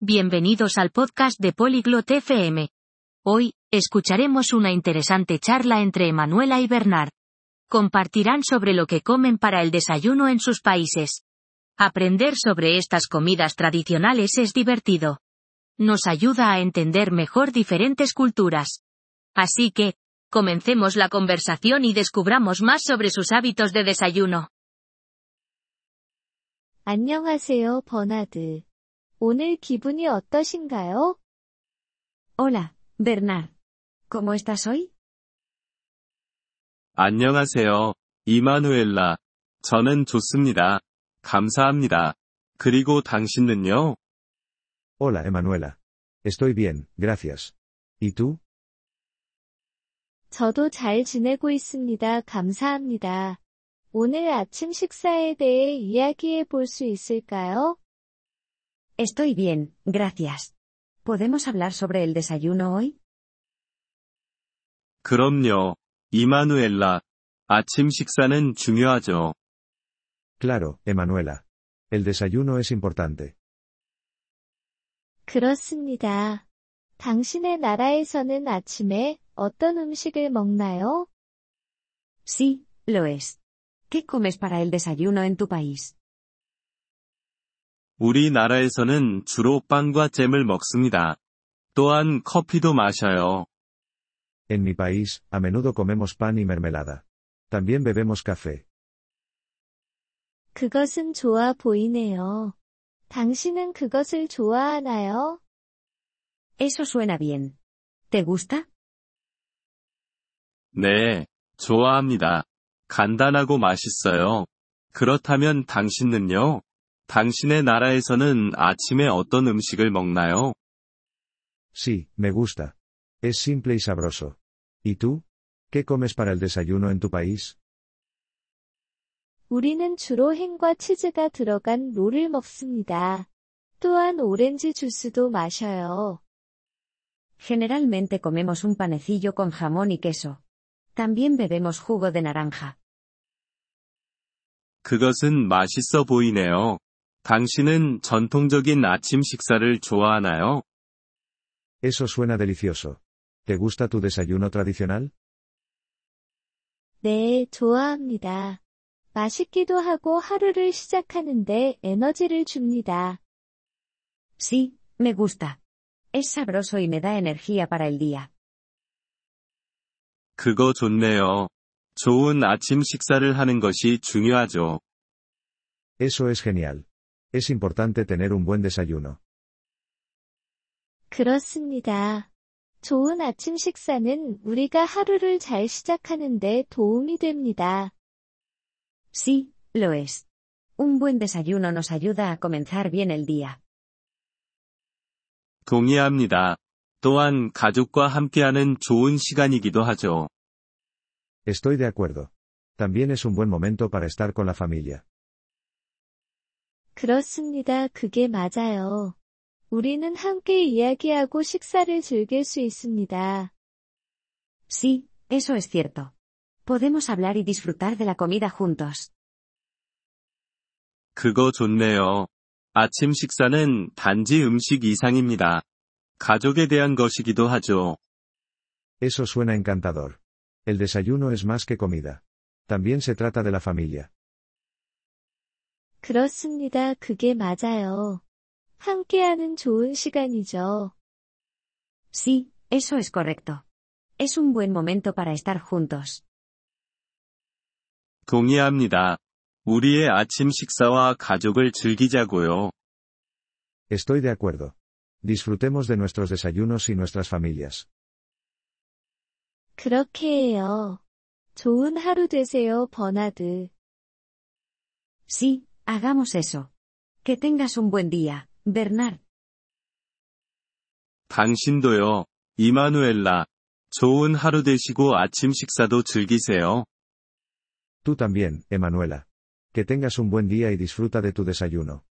Bienvenidos al podcast de Polyglot FM. Hoy, escucharemos una interesante charla entre Emanuela y Bernard. Compartirán sobre lo que comen para el desayuno en sus países. Aprender sobre estas comidas tradicionales es divertido. Nos ayuda a entender mejor diferentes culturas. Así que, comencemos la conversación y descubramos más sobre sus hábitos de desayuno. 안녕하세요, 버나드. 오늘 기분이 어떠신가요? Hola, Bernard. ¿Cómo estás hoy? 안녕하세요, 이마누엘라. 저는 좋습니다. 감사합니다. 그리고 당신은요? Hola, Emanuela. Estoy bien, gracias. ¿Y tú? 저도 잘 지내고 있습니다. 감사합니다. 오늘 아침 식사에 대해 이야기해 볼 수 있을까요? Estoy bien, gracias. ¿Podemos hablar sobre el desayuno hoy? 그럼요, 이마누엘라. 아침 식사는 중요하죠. Claro, Emanuela. El desayuno es importante. 그렇습니다. 당신의 나라에서는 아침에 어떤 음식을 먹나요? Sí, lo es. ¿Qué comes para el desayuno en tu país? 우리나라에서는 주로 빵과 잼을 먹습니다. 또한 커피도 마셔요. En mi país, a menudo comemos pan y mermelada. También bebemos café. 그것은 좋아 보이네요. 당신은 그것을 좋아하나요? Eso suena bien. ¿Te gusta? 네, 좋아합니다. 간단하고 맛있어요. 그렇다면 당신은요? 당신의 나라에서는 아침에 어떤 음식을 먹나요? Sí, me gusta. Es simple y sabroso. ¿Y tú? ¿Qué comes para el desayuno en tu país? 우리는 주로 햄과 치즈가 들어간 롤을 먹습니다. 또한 오렌지 주스도 마셔요. Generalmente comemos un panecillo con jamón y queso. También bebemos jugo de naranja. 그것은 맛있어 보이네요. 당신은 전통적인 아침 식사를 좋아하나요? Eso suena delicioso. ¿Te gusta tu desayuno tradicional? 네, 좋아합니다. 맛있기도 하고 하루를 시작하는데 에너지를 줍니다. Sí, me gusta. Es sabroso y me da energía para el día. 그거 좋네요. 좋은 아침 식사를 하는 것이 중요하죠. Eso es genial. Es importante tener un buen desayuno. 그렇습니다. 좋은 아침 식사는 우리가 하루를 잘 시작하는데 도움이 됩니다. Sí, lo es. Un buen desayuno nos ayuda a comenzar bien el día. 동의합니다. 또한 가족과 함께하는 좋은 시간이기도 하죠. Estoy de acuerdo. También es un buen momento para estar con la familia. 그렇습니다. 그게 맞아요. 우리는 함께 이야기하고 식사를 즐길 수 있습니다. Sí, eso es cierto. Podemos hablar y disfrutar de la comida juntos. 그거 좋네요. 아침 식사는 단지 음식 이상입니다. 가족에 대한 것이기도 하죠. Eso suena encantador. El desayuno es más que comida. También se trata de la familia. 그렇습니다. 그게 맞아요. 함께하는 좋은 시간이죠. Sí, eso es correcto. Es un buen momento para estar juntos. 동의합니다. 우리의 아침 식사와 가족을 즐기자고요. Estoy de acuerdo. Disfrutemos de nuestros desayunos y nuestras familias. 그렇게 해요. 좋은 하루 되세요, 버나드. Sí, hagamos eso. Que tengas un buen día, Bernard. 당신도요, 이마누엘라. 좋은 하루 되시고 아침 식사도 즐기세요. Tú también, Emanuela. Que tengas un buen día y disfruta de tu desayuno.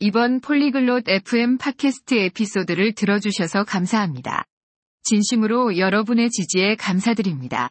이번 폴리글롯 FM 팟캐스트 에피소드를 들어주셔서 감사합니다. 진심으로 여러분의 지지에 감사드립니다.